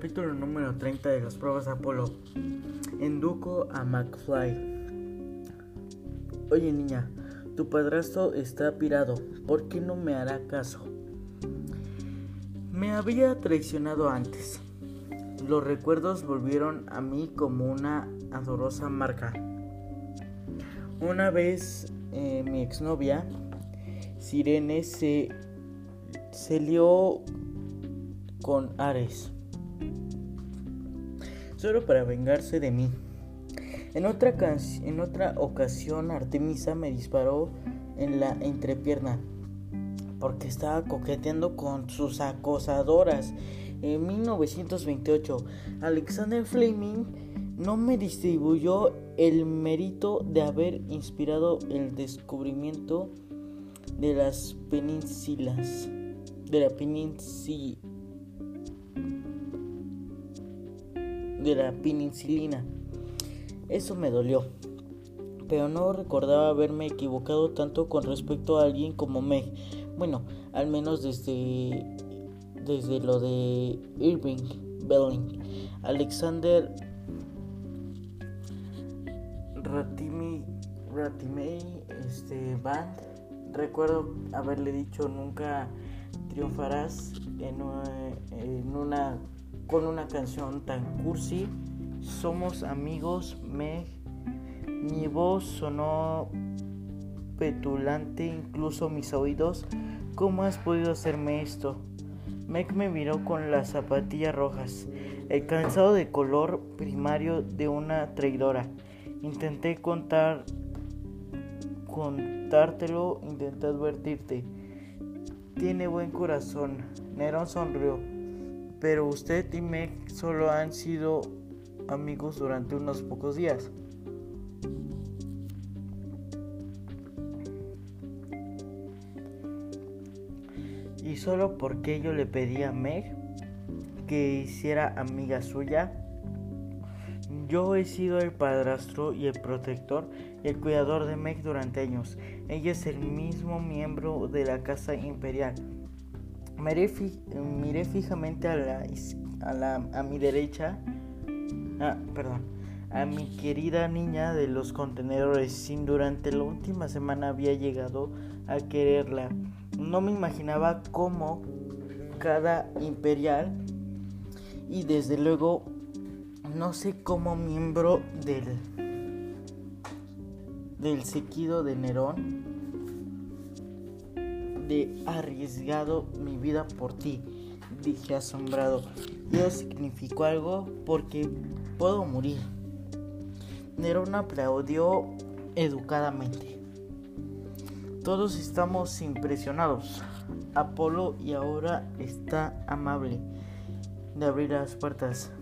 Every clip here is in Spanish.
Capítulo número 30 de las pruebas Apolo. Enduco a McFly. Oye niña, tu padrastro está pirado. ¿Por qué no me hará caso? Me había traicionado antes. Los recuerdos volvieron a mí como una adorosa marca. Una vez eh, mi exnovia, Sirene, se, se lió con Ares solo para vengarse de mí. En otra, en otra ocasión Artemisa me disparó en la entrepierna porque estaba coqueteando con sus acosadoras. En 1928, Alexander Fleming no me distribuyó el mérito de haber inspirado el descubrimiento de las penínsulas, de la península de la penicilina. Eso me dolió, pero no recordaba haberme equivocado tanto con respecto a alguien como Meg. Bueno, al menos desde, desde lo de Irving Belling. Alexander Ratimi, Ratimei este, Band. Recuerdo haberle dicho nunca triunfarás en, en una con una canción tan cursi. Somos amigos, Meg. Mi voz sonó petulante, incluso mis oídos. ¿Cómo has podido hacerme esto? Meg me miró con las zapatillas rojas, el cansado de color primario de una traidora. Intenté contar contártelo, intenté advertirte. Tiene buen corazón. Nerón sonrió. Pero usted y Meg solo han sido amigos durante unos pocos días. Y solo porque yo le pedí a Meg que hiciera amiga suya, yo he sido el padrastro y el protector y el cuidador de Meg durante años. Ella es el mismo miembro de la Casa Imperial Miré, fijamente a, la, a, la, a mi derecha, ah, perdón, a mi querida niña de los contenedores. Sin durante la última semana había llegado a quererla. No me imaginaba cómo cada imperial y desde luego no sé cómo miembro del del sequido de Nerón de arriesgado mi vida por ti, dije asombrado. Y eso significó algo porque puedo morir. Nerón aplaudió educadamente. Todos estamos impresionados. Apolo y ahora está amable de abrir las puertas.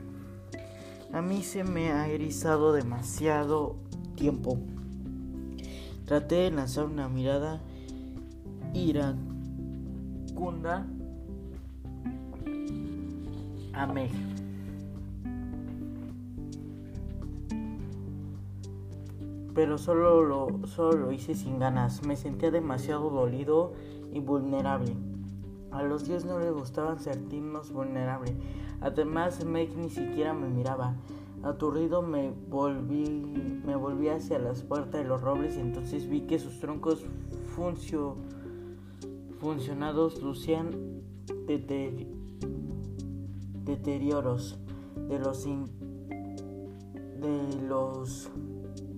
A mí se me ha erizado demasiado tiempo. Traté de lanzar una mirada iracunda a Meg. Pero solo lo, solo lo hice sin ganas. Me sentía demasiado dolido y vulnerable. A los dios no les gustaban sentirnos vulnerables. Además, Meg ni siquiera me miraba. Aturdido me volví, me volví hacia las puertas de los robles y entonces vi que sus troncos funcionaban funcionados lucían deterioros de los, de los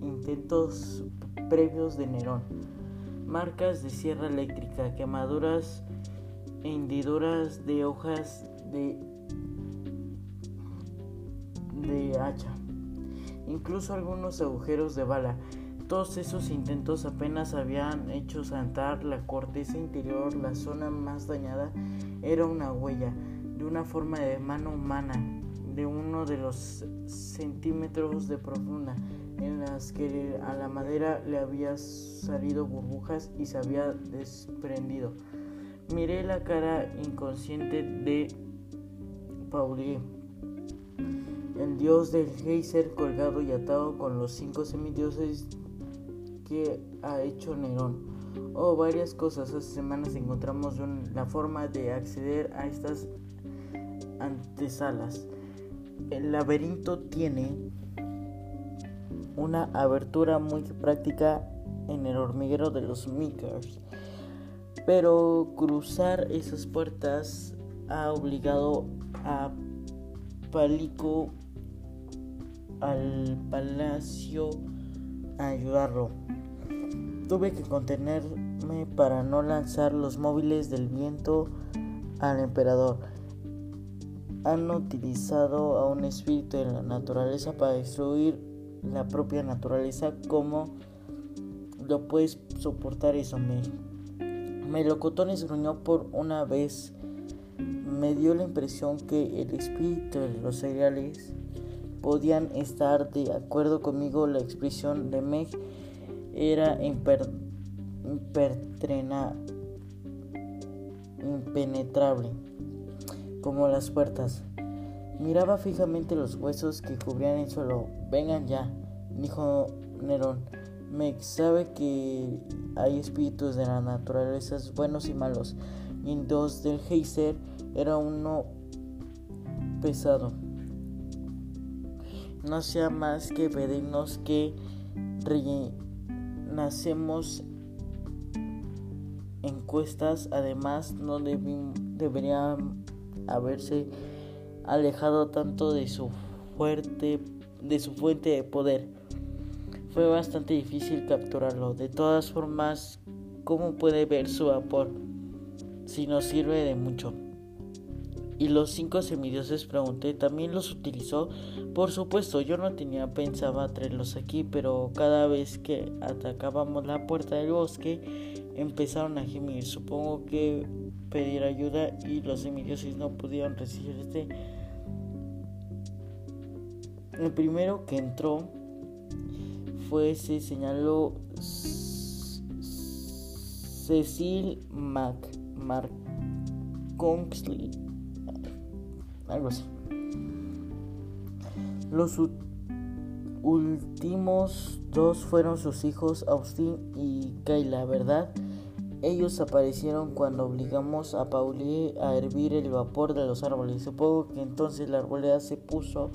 intentos previos de Nerón, marcas de sierra eléctrica, quemaduras e hendiduras de hojas de, de hacha, incluso algunos agujeros de bala. Todos esos intentos apenas habían hecho saltar la corteza interior, la zona más dañada era una huella de una forma de mano humana de uno de los centímetros de profunda en las que a la madera le había salido burbujas y se había desprendido. Miré la cara inconsciente de Paulie, el dios del geyser colgado y atado con los cinco semidioses ha hecho Nerón. O varias cosas. Hace semanas encontramos la forma de acceder a estas antesalas. El laberinto tiene una abertura muy práctica en el hormiguero de los Mikkers, pero cruzar esas puertas ha obligado a Palico al palacio ayudarlo. Tuve que contenerme para no lanzar los móviles del viento al emperador. Han utilizado a un espíritu de la naturaleza para destruir la propia naturaleza. ¿Cómo lo puedes soportar eso, me? Melocotones gruñó por una vez. Me dio la impresión que el espíritu de los cereales podían estar de acuerdo conmigo. La expresión de Meg era impenetrable, como las puertas. Miraba fijamente los huesos que cubrían el suelo. Vengan ya, dijo Nerón. Meg sabe que hay espíritus de la naturaleza buenos y malos. Y dos del Heiser era uno pesado no sea más que pedirnos que nacemos encuestas. Además, no deberían haberse alejado tanto de su fuerte de su fuente de poder. Fue bastante difícil capturarlo. De todas formas, ¿cómo puede ver su vapor si no sirve de mucho? Y los cinco semidioses pregunté, ¿también los utilizó? Por supuesto, yo no tenía pensaba traerlos aquí, pero cada vez que atacábamos la puerta del bosque empezaron a gemir. Supongo que pedir ayuda y los semidioses no pudieron resistirse. El primero que entró fue, se señaló Cecil Mac, Mark algo así. Los últimos dos fueron sus hijos Austin y Kayla, ¿verdad? Ellos aparecieron cuando obligamos a Pauli a hervir el vapor de los árboles. Supongo que entonces la arboleda se puso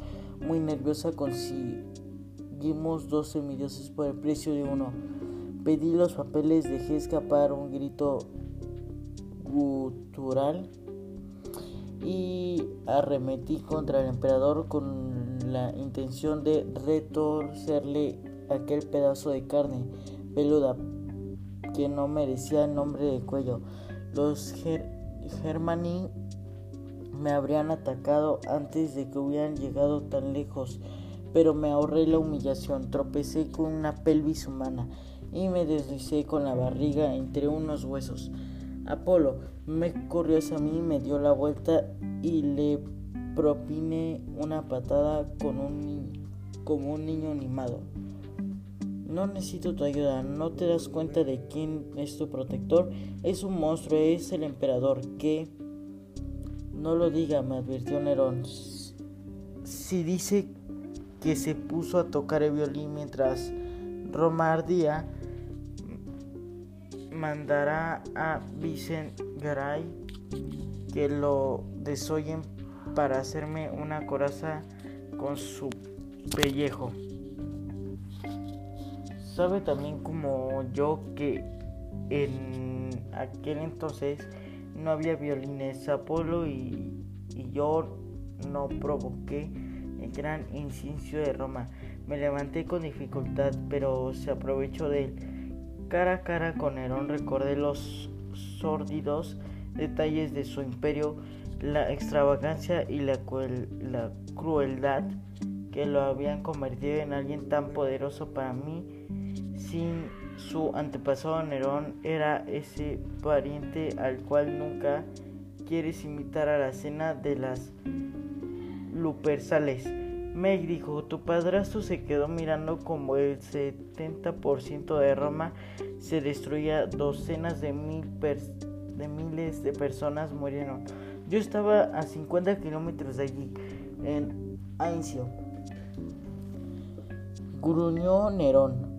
muy nerviosa. Conseguimos dos semidioses por el precio de uno. Pedí los papeles, dejé escapar un grito gutural y arremetí contra el emperador con la intención de retorcerle aquel pedazo de carne peluda que no merecía el nombre de cuello. Los germani me habrían atacado antes de que hubieran llegado tan lejos, pero me ahorré la humillación. Tropecé con una pelvis humana y me deslicé con la barriga entre unos huesos. Apolo me corrió hacia mí, me dio la vuelta y le propiné una patada con un, como un niño animado. No necesito tu ayuda, no te das cuenta de quién es tu protector. Es un monstruo, es el emperador. Que no lo diga, me advirtió Nerón. Si dice que se puso a tocar el violín mientras Roma ardía, mandará a Vicent Garay que lo desollen para hacerme una coraza con su pellejo. Sabe también como yo que en aquel entonces no había violines. Apolo y, y yo no provoqué el gran incienso de Roma. Me levanté con dificultad, pero se aprovechó de él. Cara a cara con Nerón recordé los sórdidos detalles de su imperio, la extravagancia y la, crueldad que lo habían convertido en alguien tan poderoso para mí. Sin su antepasado Nerón era ese pariente al cual nunca quieres invitar a la cena de las Lupersales. Meg dijo, tu padrastro se quedó mirando como el 70% de Roma se destruía, docenas de, mil de miles de personas murieron. Yo estaba a 50 kilómetros de allí, en Aincio. Gruñó Nerón.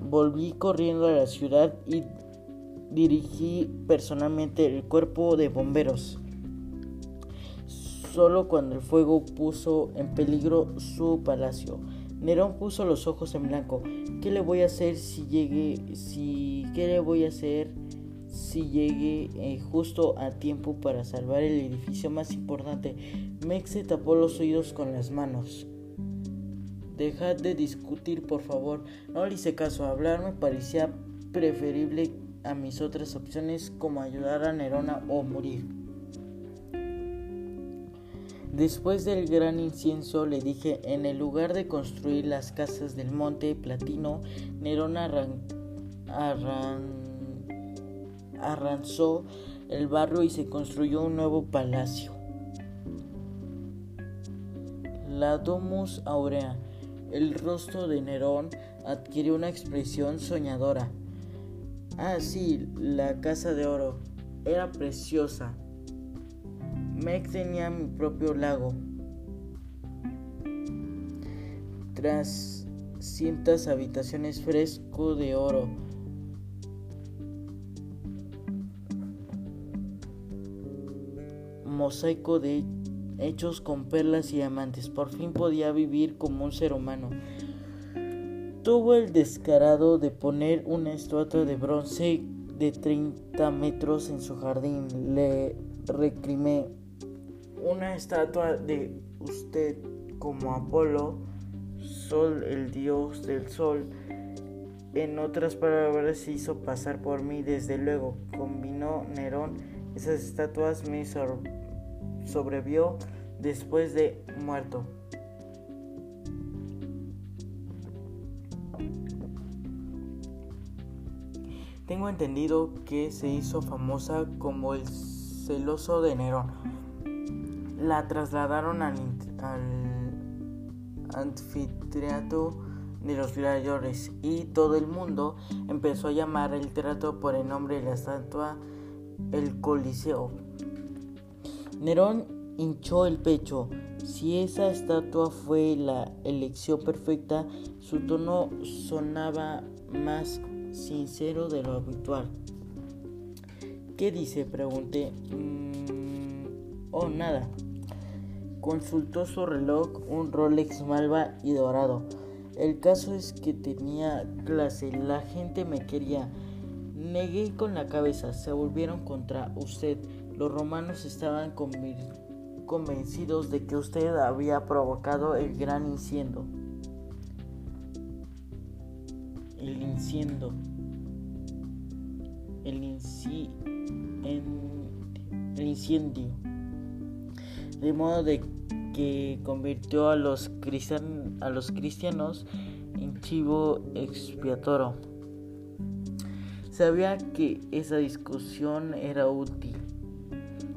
Volví corriendo a la ciudad y dirigí personalmente el cuerpo de bomberos. Solo cuando el fuego puso en peligro su palacio. Nerón puso los ojos en blanco. ¿Qué le voy a hacer si llegue si qué le voy a hacer si llegue eh, justo a tiempo para salvar el edificio más importante? Mex se tapó los oídos con las manos. Dejad de discutir, por favor. No le hice caso. Hablar me parecía preferible a mis otras opciones como ayudar a Nerona o morir. Después del gran incienso le dije, en el lugar de construir las casas del monte platino, Nerón arranzó el barrio y se construyó un nuevo palacio. La Domus Aurea. El rostro de Nerón adquirió una expresión soñadora. Ah, sí, la casa de oro. Era preciosa. Meg tenía mi propio lago. Tras cientas habitaciones fresco de oro. Mosaico de hechos con perlas y diamantes. Por fin podía vivir como un ser humano. Tuvo el descarado de poner una estatua de bronce de 30 metros en su jardín. Le recrimé una estatua de usted como Apolo, Sol, el dios del sol. En otras palabras, se hizo pasar por mí, desde luego. Combinó Nerón esas estatuas, me sobrevivió después de muerto. Tengo entendido que se hizo famosa como el celoso de Nerón la trasladaron al, anfiteatro de los gladiadores y todo el mundo empezó a llamar el teatro por el nombre de la estatua el Coliseo. Nerón hinchó el pecho. Si esa estatua fue la elección perfecta, su tono sonaba más sincero de lo habitual. ¿Qué dice? Pregunté. Mm, oh, nada. Consultó su reloj, un Rolex Malva y dorado. El caso es que tenía clase, la gente me quería. Negué con la cabeza, se volvieron contra usted. Los romanos estaban convencidos de que usted había provocado el gran incendio. El incendio. El, el incendio de modo de que convirtió a los, cristianos en chivo expiatorio. Sabía que esa discusión era útil.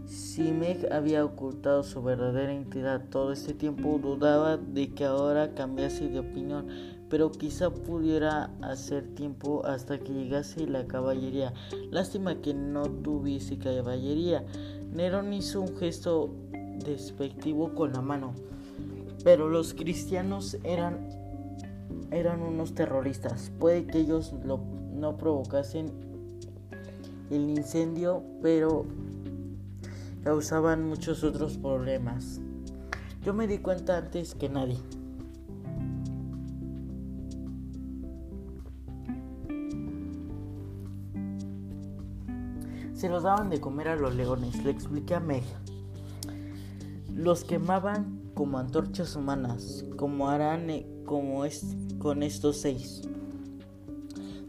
Si Meg había ocultado su verdadera identidad todo este tiempo, dudaba de que ahora cambiase de opinión, pero quizá pudiera hacer tiempo hasta que llegase la caballería. Lástima que no tuviese caballería. Nerón hizo un gesto despectivo con la mano. Pero los cristianos eran, eran unos terroristas. Puede que ellos no provocasen el incendio, pero causaban muchos otros problemas. Yo me di cuenta antes que nadie. Se los daban de comer a los leones, le expliqué a Meg. Los quemaban como antorchas humanas, como harán eh, como es, con estos seis.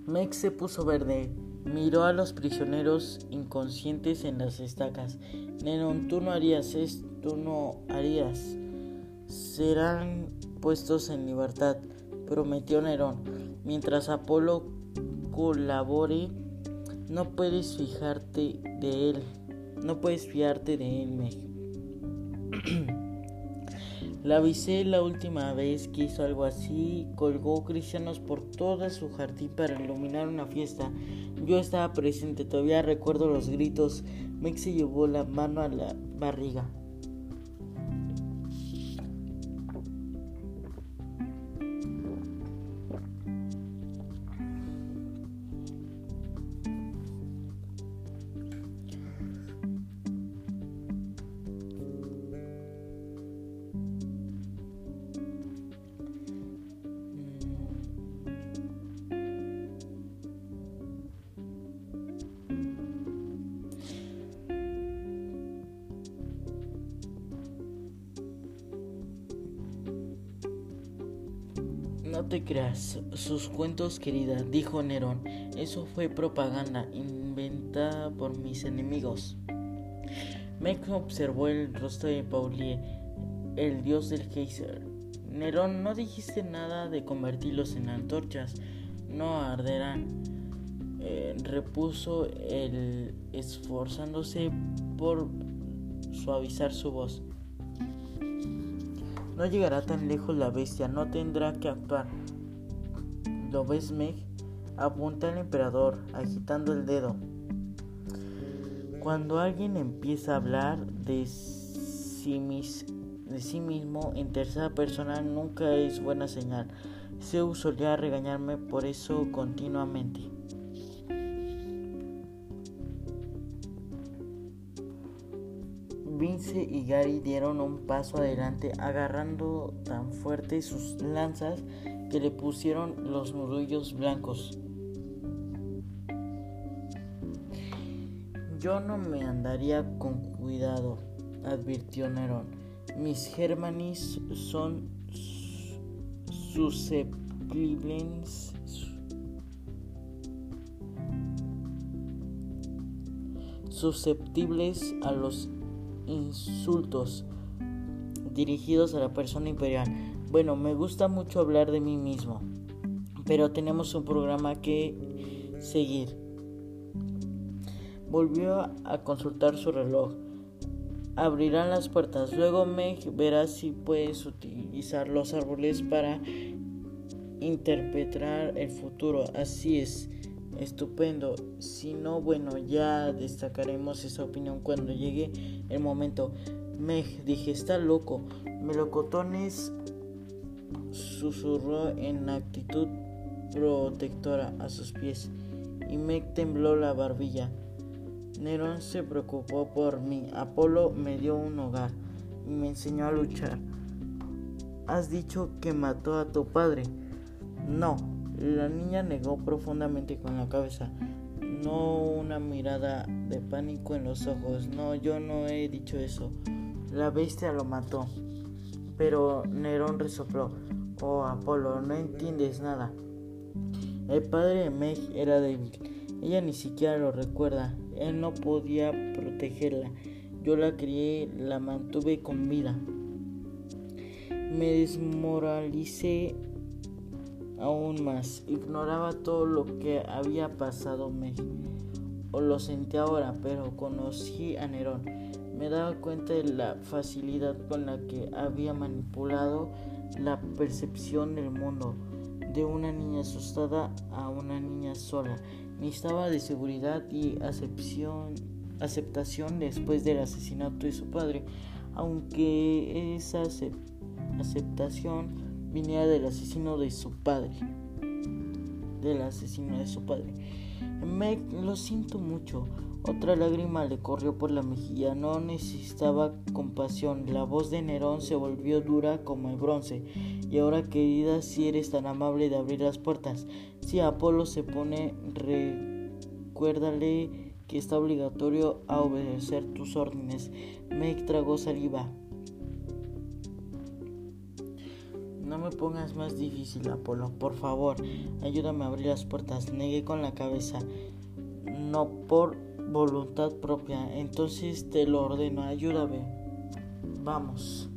Meg se puso verde, miró a los prisioneros inconscientes en las estacas. Nenon, tú no harías esto, tú no harías. Serán puestos en libertad, prometió Nerón. Mientras Apolo colabore, no puedes fijarte de él, no puedes fiarte de él, Meg. La avisé la última vez que hizo algo así, colgó cristianos por todo su jardín para iluminar una fiesta. Yo estaba presente, todavía recuerdo los gritos. Mex se llevó la mano a la barriga. Te creas, sus cuentos querida, dijo Nerón. Eso fue propaganda inventada por mis enemigos. Meg observó el rostro de Paulie, el dios del geyser. Nerón, no dijiste nada de convertirlos en antorchas. No arderán. Eh, repuso él, esforzándose por suavizar su voz. No llegará tan lejos la bestia, no tendrá que actuar. ¿Lo ves, Meg? Apunta el emperador, agitando el dedo. Cuando alguien empieza a hablar de sí, de sí mismo en tercera persona nunca es buena señal. Zeus solía regañarme por eso continuamente. Vince y Gary dieron un paso adelante agarrando tan fuerte sus lanzas que le pusieron los nudillos blancos. Yo no me andaría con cuidado, advirtió Nerón. Mis germanis son susceptibles susceptibles a los insultos dirigidos a la persona imperial. Bueno, me gusta mucho hablar de mí mismo, pero tenemos un programa que seguir. Volvió a consultar su reloj. Abrirán las puertas. Luego me verás si puedes utilizar los árboles para interpretar el futuro. Así es. Estupendo. Si no, bueno, ya destacaremos esa opinión cuando llegue el momento. Meg, dije, está loco. Melocotones susurró en actitud protectora a sus pies y Meg tembló la barbilla. Nerón se preocupó por mí. Apolo me dio un hogar y me enseñó a luchar. Has dicho que mató a tu padre. No, la niña negó profundamente con la cabeza. No una mirada de pánico en los ojos. No, yo no he dicho eso. La bestia lo mató. Pero Nerón resopló. Oh, Apolo, no entiendes nada. El padre de Meg era débil. Ella ni siquiera lo recuerda. Él no podía protegerla. Yo la crié, la mantuve con vida. Me desmoralicé aún más. Ignoraba todo lo que había pasado me, o lo sentí ahora, pero conocí a Nerón. Me daba cuenta de la facilidad con la que había manipulado la percepción del mundo de una niña asustada a una niña sola. Necesitaba de seguridad y acepción, aceptación después del asesinato de su padre, aunque esa aceptación viniera del asesino de su padre. Del asesino de su padre. Me lo siento mucho. Otra lágrima le corrió por la mejilla. No necesitaba compasión. La voz de Nerón se volvió dura como el bronce. Y ahora, querida, si eres tan amable de abrir las puertas. Si Apolo se pone, recuérdale que está obligatorio a obedecer tus órdenes. Meg tragó saliva. No me pongas más difícil, Apolo. Por favor, ayúdame a abrir las puertas. Negué con la cabeza. No por voluntad propia. Entonces te lo ordeno. Ayúdame. Vamos.